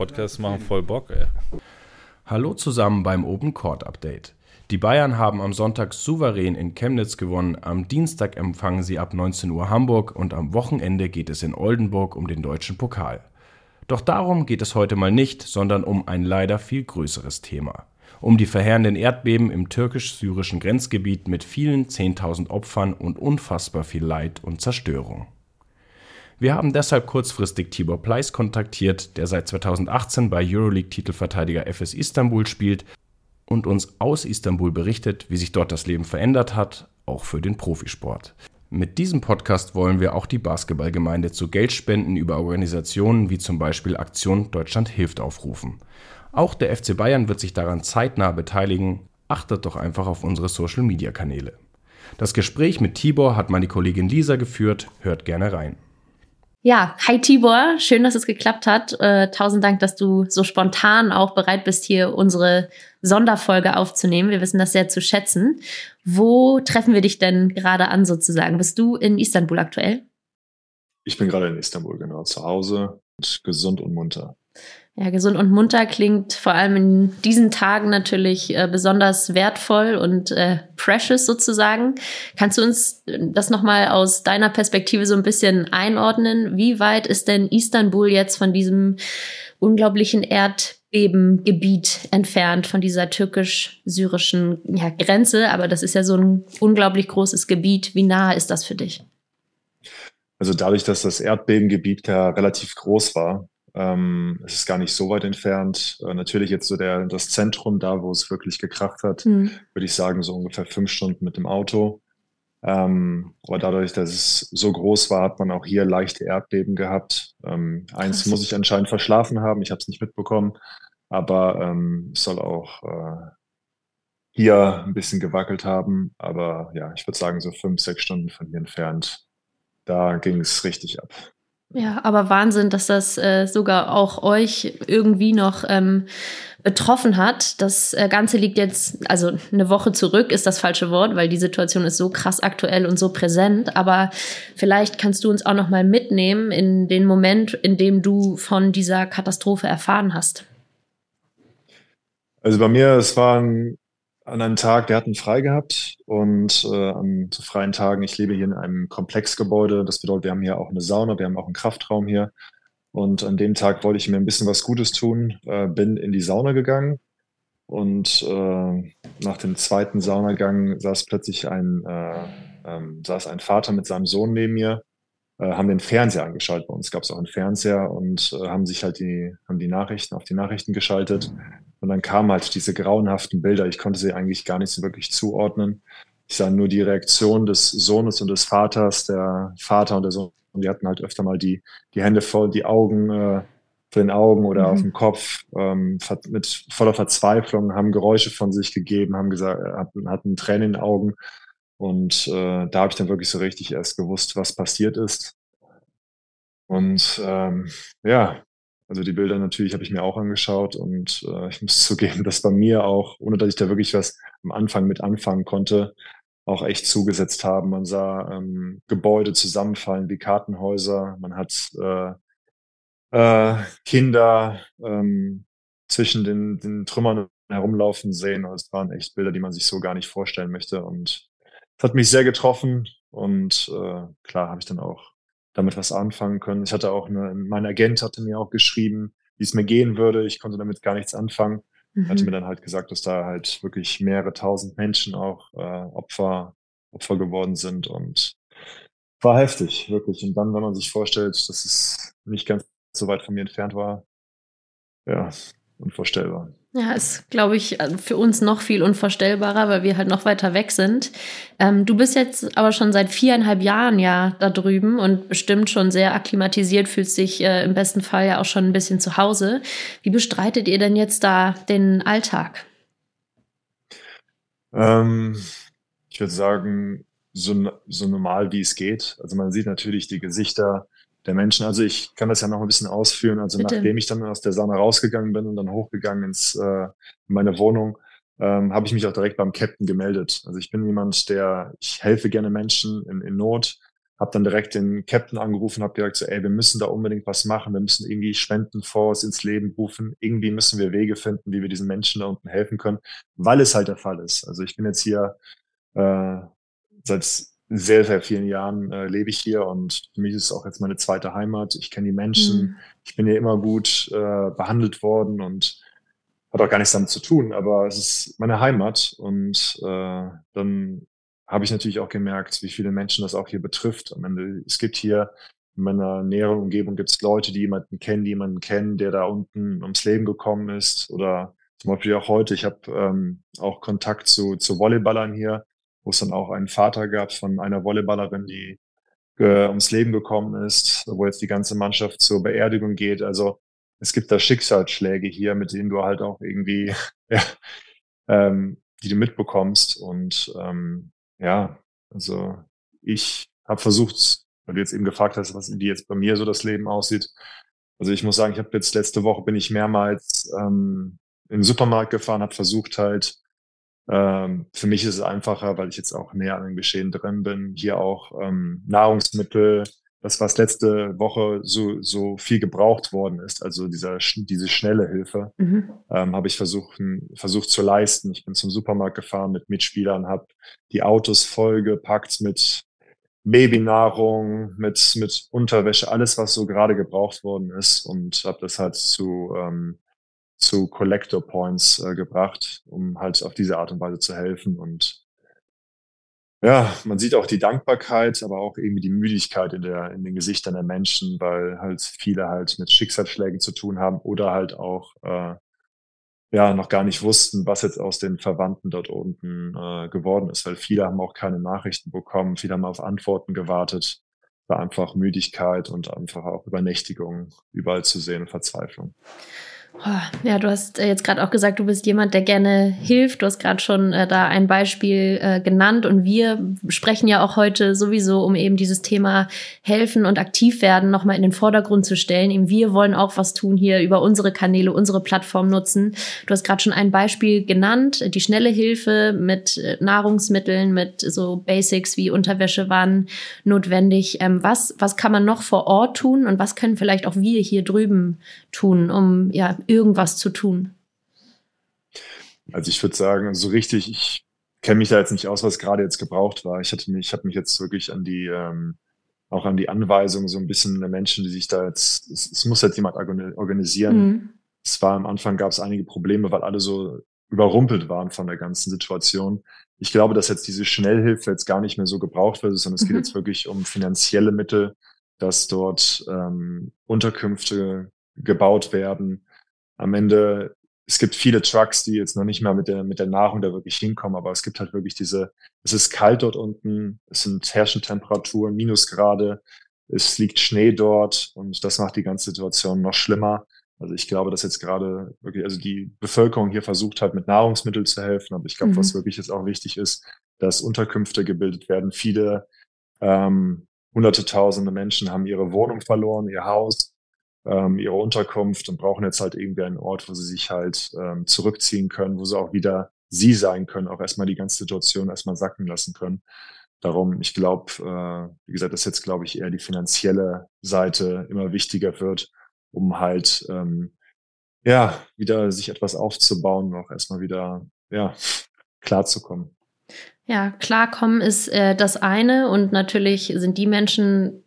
Podcasts machen voll Bock, ey. Hallo zusammen beim Open Court Update. Die Bayern haben am Sonntag souverän in Chemnitz gewonnen, am Dienstag empfangen sie ab 19 Uhr Hamburg und am Wochenende geht es in Oldenburg um den deutschen Pokal. Doch darum geht es heute mal nicht, sondern um ein leider viel größeres Thema. Um die verheerenden Erdbeben im türkisch-syrischen Grenzgebiet mit vielen 10.000 Opfern und unfassbar viel Leid und Zerstörung. Wir haben deshalb kurzfristig Tibor Pleiss kontaktiert, der seit 2018 bei Euroleague-Titelverteidiger FS Istanbul spielt und uns aus Istanbul berichtet, wie sich dort das Leben verändert hat, auch für den Profisport. Mit diesem Podcast wollen wir auch die Basketballgemeinde zu Geldspenden über Organisationen wie zum Beispiel Aktion Deutschland hilft aufrufen. Auch der FC Bayern wird sich daran zeitnah beteiligen. Achtet doch einfach auf unsere Social-Media-Kanäle. Das Gespräch mit Tibor hat meine Kollegin Lisa geführt. Hört gerne rein. Ja, hi Tibor, schön, dass es geklappt hat. Äh, tausend Dank, dass du so spontan auch bereit bist, hier unsere Sonderfolge aufzunehmen. Wir wissen das sehr zu schätzen. Wo treffen wir dich denn gerade an sozusagen? Bist du in Istanbul aktuell? Ich bin gerade in Istanbul, genau, zu Hause und gesund und munter. Ja, gesund und munter klingt vor allem in diesen Tagen natürlich äh, besonders wertvoll und äh, precious sozusagen. Kannst du uns das nochmal aus deiner Perspektive so ein bisschen einordnen? Wie weit ist denn Istanbul jetzt von diesem unglaublichen Erdbebengebiet entfernt, von dieser türkisch-syrischen ja, Grenze? Aber das ist ja so ein unglaublich großes Gebiet. Wie nah ist das für dich? Also dadurch, dass das Erdbebengebiet ja relativ groß war, ähm, es ist gar nicht so weit entfernt. Äh, natürlich jetzt so der, das Zentrum, da wo es wirklich gekracht hat, mhm. würde ich sagen, so ungefähr fünf Stunden mit dem Auto. Ähm, aber dadurch, dass es so groß war, hat man auch hier leichte Erdbeben gehabt. Ähm, eins muss ich anscheinend verschlafen haben, ich habe es nicht mitbekommen, aber ähm, es soll auch äh, hier ein bisschen gewackelt haben. Aber ja, ich würde sagen, so fünf, sechs Stunden von hier entfernt, da ging es richtig ab. Ja, aber Wahnsinn, dass das äh, sogar auch euch irgendwie noch ähm, betroffen hat. Das äh, Ganze liegt jetzt, also eine Woche zurück ist das falsche Wort, weil die Situation ist so krass aktuell und so präsent. Aber vielleicht kannst du uns auch noch mal mitnehmen in den Moment, in dem du von dieser Katastrophe erfahren hast. Also bei mir, es war ein an einem Tag, der hat einen frei gehabt und äh, an zu freien Tagen, ich lebe hier in einem Komplexgebäude. Das bedeutet, wir haben hier auch eine Sauna, wir haben auch einen Kraftraum hier. Und an dem Tag wollte ich mir ein bisschen was Gutes tun, äh, bin in die Sauna gegangen und äh, nach dem zweiten Saunagang saß plötzlich ein, äh, ähm, saß ein Vater mit seinem Sohn neben mir, äh, haben den Fernseher angeschaltet. Bei uns gab es auch einen Fernseher und äh, haben sich halt die, haben die Nachrichten auf die Nachrichten geschaltet. Und dann kamen halt diese grauenhaften Bilder. Ich konnte sie eigentlich gar nicht so wirklich zuordnen. Ich sah nur die Reaktion des Sohnes und des Vaters. Der Vater und der Sohn, die hatten halt öfter mal die, die Hände voll, die Augen äh, vor den Augen oder mhm. auf dem Kopf, ähm, mit voller Verzweiflung, haben Geräusche von sich gegeben, haben gesagt, hatten, hatten Tränen in den Augen. Und äh, da habe ich dann wirklich so richtig erst gewusst, was passiert ist. Und ähm, ja, also die Bilder natürlich habe ich mir auch angeschaut und äh, ich muss zugeben, dass bei mir auch, ohne dass ich da wirklich was am Anfang mit anfangen konnte, auch echt zugesetzt haben. Man sah ähm, Gebäude zusammenfallen wie Kartenhäuser. Man hat äh, äh, Kinder ähm, zwischen den, den Trümmern herumlaufen sehen. Und es waren echt Bilder, die man sich so gar nicht vorstellen möchte. Und es hat mich sehr getroffen. Und äh, klar habe ich dann auch damit was anfangen können. Ich hatte auch eine, mein Agent hatte mir auch geschrieben, wie es mir gehen würde. Ich konnte damit gar nichts anfangen. Mhm. Hatte mir dann halt gesagt, dass da halt wirklich mehrere tausend Menschen auch äh, Opfer, Opfer geworden sind und war heftig, wirklich. Und dann, wenn man sich vorstellt, dass es nicht ganz so weit von mir entfernt war, ja, unvorstellbar. Ja, ist, glaube ich, äh, für uns noch viel unvorstellbarer, weil wir halt noch weiter weg sind. Ähm, du bist jetzt aber schon seit viereinhalb Jahren ja da drüben und bestimmt schon sehr akklimatisiert, fühlst dich äh, im besten Fall ja auch schon ein bisschen zu Hause. Wie bestreitet ihr denn jetzt da den Alltag? Ähm, ich würde sagen, so, so normal wie es geht. Also man sieht natürlich die Gesichter der Menschen. Also ich kann das ja noch ein bisschen ausführen. Also Bitte. nachdem ich dann aus der Sauna rausgegangen bin und dann hochgegangen ins äh, in meine Wohnung, ähm, habe ich mich auch direkt beim Captain gemeldet. Also ich bin jemand, der, ich helfe gerne Menschen in, in Not, habe dann direkt den Captain angerufen, habe gesagt, so, ey, wir müssen da unbedingt was machen, wir müssen irgendwie Spendenfonds ins Leben rufen, irgendwie müssen wir Wege finden, wie wir diesen Menschen da unten helfen können, weil es halt der Fall ist. Also ich bin jetzt hier äh, seit sehr, sehr vielen Jahren äh, lebe ich hier und für mich ist es auch jetzt meine zweite Heimat. Ich kenne die Menschen, mhm. ich bin hier immer gut äh, behandelt worden und hat auch gar nichts damit zu tun, aber es ist meine Heimat und äh, dann habe ich natürlich auch gemerkt, wie viele Menschen das auch hier betrifft. Am Ende, es gibt hier in meiner näheren Umgebung gibt es Leute, die jemanden kennen, die jemanden kennen, der da unten ums Leben gekommen ist. Oder zum Beispiel auch heute, ich habe ähm, auch Kontakt zu, zu Volleyballern hier, wo es dann auch einen Vater gab von einer Volleyballerin, die äh, ums Leben gekommen ist, wo jetzt die ganze Mannschaft zur Beerdigung geht. Also es gibt da Schicksalsschläge hier, mit denen du halt auch irgendwie, ja, ähm, die du mitbekommst. Und ähm, ja, also ich habe versucht, weil du jetzt eben gefragt hast, was wie jetzt bei mir so das Leben aussieht. Also ich muss sagen, ich habe jetzt letzte Woche bin ich mehrmals ähm, in den Supermarkt gefahren, habe versucht halt, ähm, für mich ist es einfacher, weil ich jetzt auch näher an dem Geschehen drin bin, hier auch ähm, Nahrungsmittel, das, was letzte Woche so, so viel gebraucht worden ist, also dieser, diese schnelle Hilfe, mhm. ähm, habe ich versucht, versucht zu leisten. Ich bin zum Supermarkt gefahren mit Mitspielern, habe die Autos vollgepackt mit Babynahrung, mit, mit Unterwäsche, alles, was so gerade gebraucht worden ist und habe das halt zu, ähm, zu Collector Points äh, gebracht, um halt auf diese Art und Weise zu helfen. Und ja, man sieht auch die Dankbarkeit, aber auch irgendwie die Müdigkeit in, der, in den Gesichtern der Menschen, weil halt viele halt mit Schicksalsschlägen zu tun haben oder halt auch äh, ja noch gar nicht wussten, was jetzt aus den Verwandten dort unten äh, geworden ist, weil viele haben auch keine Nachrichten bekommen, viele haben auf Antworten gewartet, war einfach Müdigkeit und einfach auch Übernächtigung überall zu sehen und Verzweiflung. Ja, du hast äh, jetzt gerade auch gesagt, du bist jemand, der gerne hilft. Du hast gerade schon äh, da ein Beispiel äh, genannt und wir sprechen ja auch heute sowieso, um eben dieses Thema helfen und aktiv werden nochmal in den Vordergrund zu stellen. Eben wir wollen auch was tun hier über unsere Kanäle, unsere Plattform nutzen. Du hast gerade schon ein Beispiel genannt, die schnelle Hilfe mit äh, Nahrungsmitteln, mit so Basics wie Unterwäsche waren notwendig. Ähm, was, was kann man noch vor Ort tun und was können vielleicht auch wir hier drüben tun, um ja irgendwas zu tun? Also ich würde sagen, so richtig, ich kenne mich da jetzt nicht aus, was gerade jetzt gebraucht war. Ich hatte mich, ich habe mich jetzt wirklich an die, ähm, auch an die Anweisung so ein bisschen der Menschen, die sich da jetzt, es, es muss jetzt jemand organisieren. Mhm. Es war am Anfang gab es einige Probleme, weil alle so überrumpelt waren von der ganzen Situation. Ich glaube, dass jetzt diese Schnellhilfe jetzt gar nicht mehr so gebraucht wird, sondern es mhm. geht jetzt wirklich um finanzielle Mittel, dass dort ähm, Unterkünfte gebaut werden, am Ende, es gibt viele Trucks, die jetzt noch nicht mal mit der, mit der Nahrung da wirklich hinkommen, aber es gibt halt wirklich diese, es ist kalt dort unten, es sind herrschende Temperaturen, Minusgrade, es liegt Schnee dort und das macht die ganze Situation noch schlimmer. Also ich glaube, dass jetzt gerade wirklich, also die Bevölkerung hier versucht hat, mit Nahrungsmitteln zu helfen, aber ich glaube, mhm. was wirklich jetzt auch wichtig ist, dass Unterkünfte gebildet werden. Viele ähm, hunderte tausende Menschen haben ihre Wohnung verloren, ihr Haus ähm, ihre Unterkunft und brauchen jetzt halt irgendwie einen Ort, wo sie sich halt ähm, zurückziehen können, wo sie auch wieder sie sein können, auch erstmal die ganze Situation erstmal sacken lassen können. Darum, ich glaube, äh, wie gesagt, dass jetzt, glaube ich, eher die finanzielle Seite immer wichtiger wird, um halt ähm, ja wieder sich etwas aufzubauen und auch erstmal wieder ja klarzukommen. Ja, klarkommen ist äh, das eine und natürlich sind die Menschen,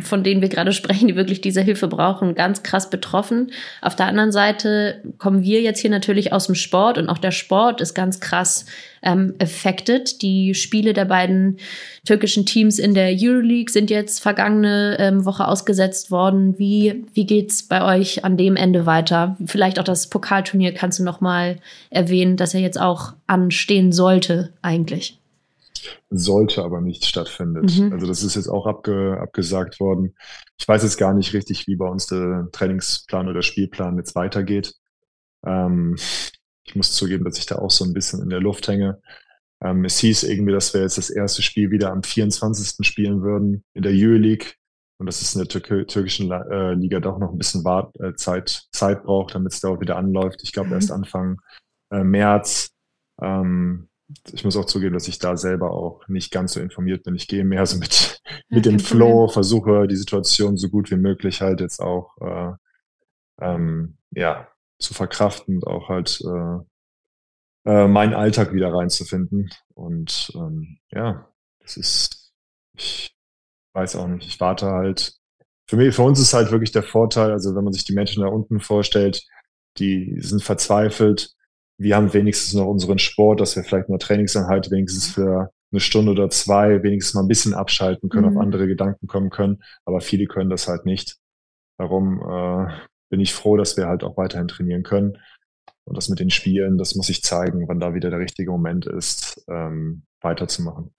von denen wir gerade sprechen, die wirklich diese Hilfe brauchen, ganz krass betroffen. Auf der anderen Seite kommen wir jetzt hier natürlich aus dem Sport und auch der Sport ist ganz krass ähm, affected. Die Spiele der beiden türkischen Teams in der Euroleague sind jetzt vergangene ähm, Woche ausgesetzt worden. Wie, wie geht's bei euch an dem Ende weiter? Vielleicht auch das Pokalturnier kannst du noch mal erwähnen, dass er jetzt auch anstehen sollte eigentlich sollte aber nicht stattfindet. Mhm. Also das ist jetzt auch abge, abgesagt worden. Ich weiß jetzt gar nicht richtig, wie bei uns der Trainingsplan oder Spielplan jetzt weitergeht. Ähm, ich muss zugeben, dass ich da auch so ein bisschen in der Luft hänge. Ähm, es hieß irgendwie, dass wir jetzt das erste Spiel wieder am 24. spielen würden in der Euroleague. Und dass es in der Tür türkischen äh, Liga doch noch ein bisschen Wart äh, Zeit, Zeit braucht, damit es da auch wieder anläuft. Ich glaube, mhm. erst Anfang äh, März. Ähm, ich muss auch zugeben, dass ich da selber auch nicht ganz so informiert bin. Ich gehe mehr so mit, ja, mit dem Flow, versuche die Situation so gut wie möglich halt jetzt auch äh, ähm, ja, zu verkraften und auch halt äh, äh, meinen Alltag wieder reinzufinden. Und ähm, ja, das ist, ich weiß auch nicht, ich warte halt. Für mich, für uns ist halt wirklich der Vorteil, also wenn man sich die Menschen da unten vorstellt, die sind verzweifelt. Wir haben wenigstens noch unseren Sport, dass wir vielleicht eine Trainingseinheit wenigstens für eine Stunde oder zwei wenigstens mal ein bisschen abschalten können, mhm. auf andere Gedanken kommen können. Aber viele können das halt nicht. Darum äh, bin ich froh, dass wir halt auch weiterhin trainieren können. Und das mit den Spielen, das muss ich zeigen, wann da wieder der richtige Moment ist, ähm, weiterzumachen.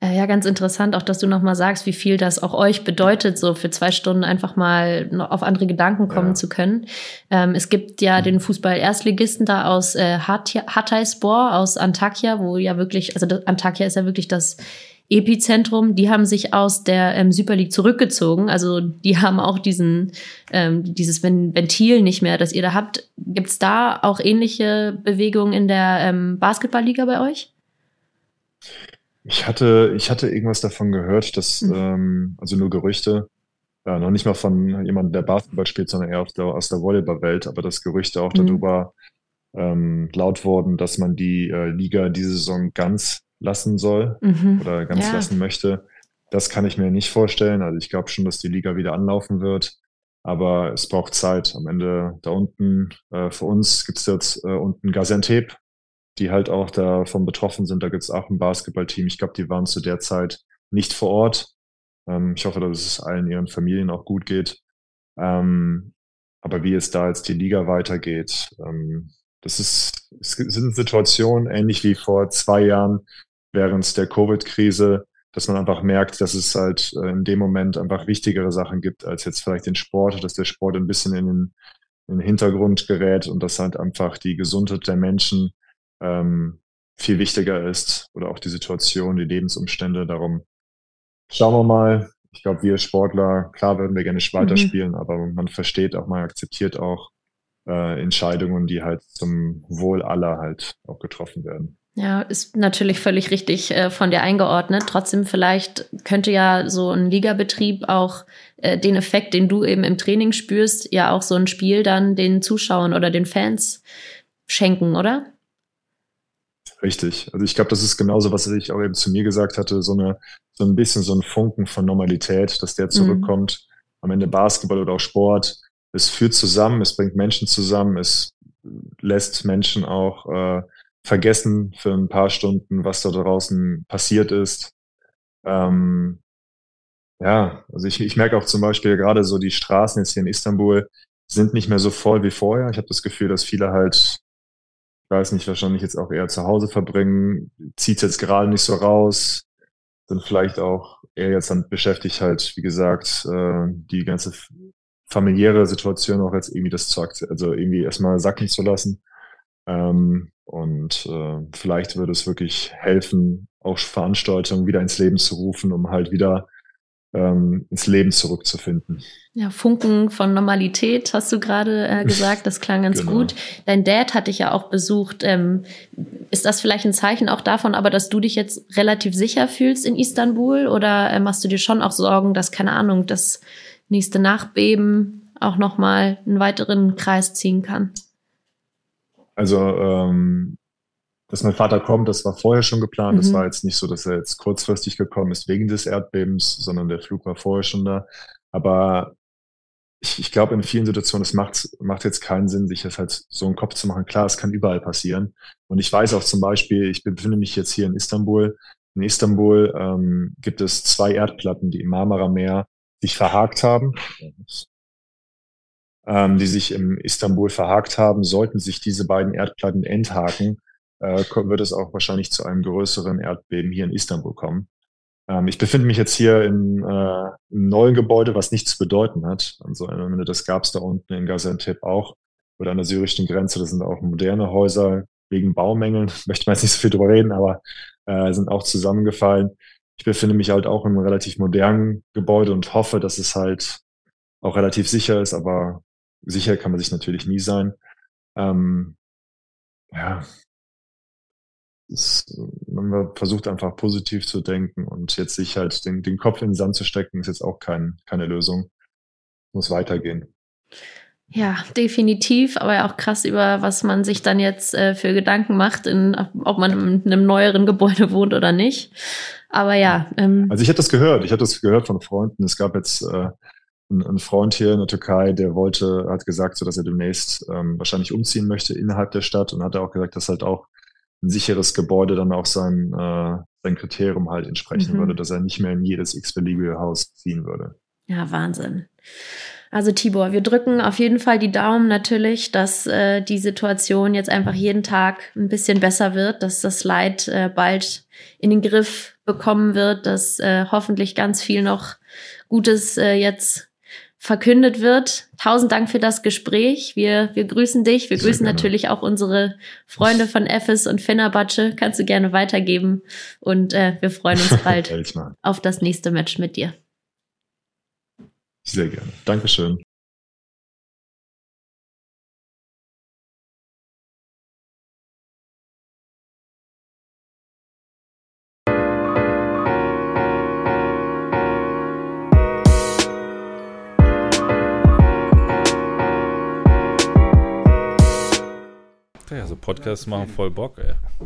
Äh, ja, ganz interessant, auch dass du nochmal sagst, wie viel das auch euch bedeutet, so für zwei Stunden einfach mal auf andere Gedanken kommen ja. zu können. Ähm, es gibt ja den Fußball-Erstligisten da aus äh, Hatayspor, aus Antakya, wo ja wirklich, also Antakya ist ja wirklich das Epizentrum, die haben sich aus der ähm, Super League zurückgezogen. Also die haben auch diesen, ähm, dieses Ventil nicht mehr, das ihr da habt. Gibt es da auch ähnliche Bewegungen in der ähm, Basketballliga bei euch? Ich hatte, ich hatte irgendwas davon gehört, dass, mhm. ähm, also nur Gerüchte, ja, noch nicht mal von jemandem, der Basketball spielt, sondern eher der, aus der Volleyballwelt, aber dass Gerüchte auch mhm. darüber ähm, laut wurden, dass man die äh, Liga diese Saison ganz lassen soll mhm. oder ganz ja. lassen möchte. Das kann ich mir nicht vorstellen. Also ich glaube schon, dass die Liga wieder anlaufen wird. Aber es braucht Zeit. Am Ende da unten, äh, für uns gibt es jetzt äh, unten Gaziantep, die halt auch davon betroffen sind. Da gibt es auch ein Basketballteam. Ich glaube, die waren zu der Zeit nicht vor Ort. Ähm, ich hoffe, dass es allen ihren Familien auch gut geht. Ähm, aber wie es da jetzt die Liga weitergeht, ähm, das ist, es sind Situationen ähnlich wie vor zwei Jahren während der Covid-Krise, dass man einfach merkt, dass es halt äh, in dem Moment einfach wichtigere Sachen gibt als jetzt vielleicht den Sport, dass der Sport ein bisschen in den, in den Hintergrund gerät und dass halt einfach die Gesundheit der Menschen ähm, viel wichtiger ist oder auch die Situation, die Lebensumstände. Darum schauen wir mal. Ich glaube, wir Sportler, klar würden wir gerne weiterspielen, mhm. aber man versteht auch, man akzeptiert auch äh, Entscheidungen, die halt zum Wohl aller halt auch getroffen werden. Ja, ist natürlich völlig richtig äh, von dir eingeordnet. Trotzdem vielleicht könnte ja so ein Ligabetrieb auch äh, den Effekt, den du eben im Training spürst, ja auch so ein Spiel dann den Zuschauern oder den Fans schenken, oder? Richtig. Also ich glaube, das ist genauso, was ich auch eben zu mir gesagt hatte, so eine, so ein bisschen so ein Funken von Normalität, dass der mhm. zurückkommt. Mhm. Am Ende Basketball oder auch Sport. Es führt zusammen, es bringt Menschen zusammen, es lässt Menschen auch äh, vergessen für ein paar Stunden, was da draußen passiert ist. Ähm, ja, also ich, ich merke auch zum Beispiel gerade so die Straßen jetzt hier in Istanbul sind nicht mehr so voll wie vorher. Ich habe das Gefühl, dass viele halt weiß nicht, wahrscheinlich jetzt auch eher zu Hause verbringen, zieht jetzt gerade nicht so raus, sind vielleicht auch eher jetzt dann beschäftigt halt, wie gesagt, äh, die ganze familiäre Situation auch jetzt irgendwie das zu also irgendwie erstmal sacken zu lassen. Ähm, und äh, vielleicht würde es wirklich helfen, auch Veranstaltungen wieder ins Leben zu rufen, um halt wieder ähm, ins Leben zurückzufinden. Ja, Funken von Normalität hast du gerade äh, gesagt, das klang ganz genau. gut. Dein Dad hat dich ja auch besucht. Ähm, ist das vielleicht ein Zeichen auch davon, aber dass du dich jetzt relativ sicher fühlst in Istanbul oder äh, machst du dir schon auch Sorgen, dass keine Ahnung das nächste Nachbeben auch noch mal einen weiteren Kreis ziehen kann? Also ähm, dass mein Vater kommt, das war vorher schon geplant. Mhm. Das war jetzt nicht so, dass er jetzt kurzfristig gekommen ist wegen des Erdbebens, sondern der Flug war vorher schon da. Aber ich, ich glaube, in vielen Situationen, es macht, macht jetzt keinen Sinn, sich das halt so einen Kopf zu machen. Klar, es kann überall passieren. Und ich weiß auch zum Beispiel, ich befinde mich jetzt hier in Istanbul. In Istanbul ähm, gibt es zwei Erdplatten, die im Marmara-Meer sich verhakt haben. Ähm, die sich im Istanbul verhakt haben, sollten sich diese beiden Erdplatten enthaken, äh, wird es auch wahrscheinlich zu einem größeren Erdbeben hier in Istanbul kommen. Ähm, ich befinde mich jetzt hier in äh, einem neuen Gebäude, was nichts zu bedeuten hat. Also das gab es da unten in Gaziantep auch oder an der syrischen Grenze. Das sind auch moderne Häuser wegen Baumängeln. Möchte man jetzt nicht so viel drüber reden, aber äh, sind auch zusammengefallen. Ich befinde mich halt auch in einem relativ modernen Gebäude und hoffe, dass es halt auch relativ sicher ist, aber sicher kann man sich natürlich nie sein. Ähm, ja, ist, man versucht einfach positiv zu denken und jetzt sich halt den, den Kopf in den Sand zu stecken, ist jetzt auch kein, keine Lösung. Muss weitergehen. Ja, definitiv, aber auch krass über, was man sich dann jetzt äh, für Gedanken macht, in, ob man in einem neueren Gebäude wohnt oder nicht. Aber ja. Ähm, also ich habe das gehört, ich habe das gehört von Freunden. Es gab jetzt äh, einen, einen Freund hier in der Türkei, der wollte, hat gesagt, so dass er demnächst ähm, wahrscheinlich umziehen möchte innerhalb der Stadt und hat auch gesagt, dass halt auch ein sicheres Gebäude dann auch sein, äh, sein Kriterium halt entsprechen mhm. würde, dass er nicht mehr in jedes x-beliebige Haus ziehen würde. Ja, Wahnsinn. Also Tibor, wir drücken auf jeden Fall die Daumen natürlich, dass äh, die Situation jetzt einfach jeden Tag ein bisschen besser wird, dass das Leid äh, bald in den Griff bekommen wird, dass äh, hoffentlich ganz viel noch Gutes äh, jetzt verkündet wird. Tausend Dank für das Gespräch. Wir, wir grüßen dich. Wir Sehr grüßen gerne. natürlich auch unsere Freunde von Ephes und Fenerbahce. Kannst du gerne weitergeben. Und äh, wir freuen uns bald auf das nächste Match mit dir. Sehr gerne. Dankeschön. Podcasts machen voll Bock, ey.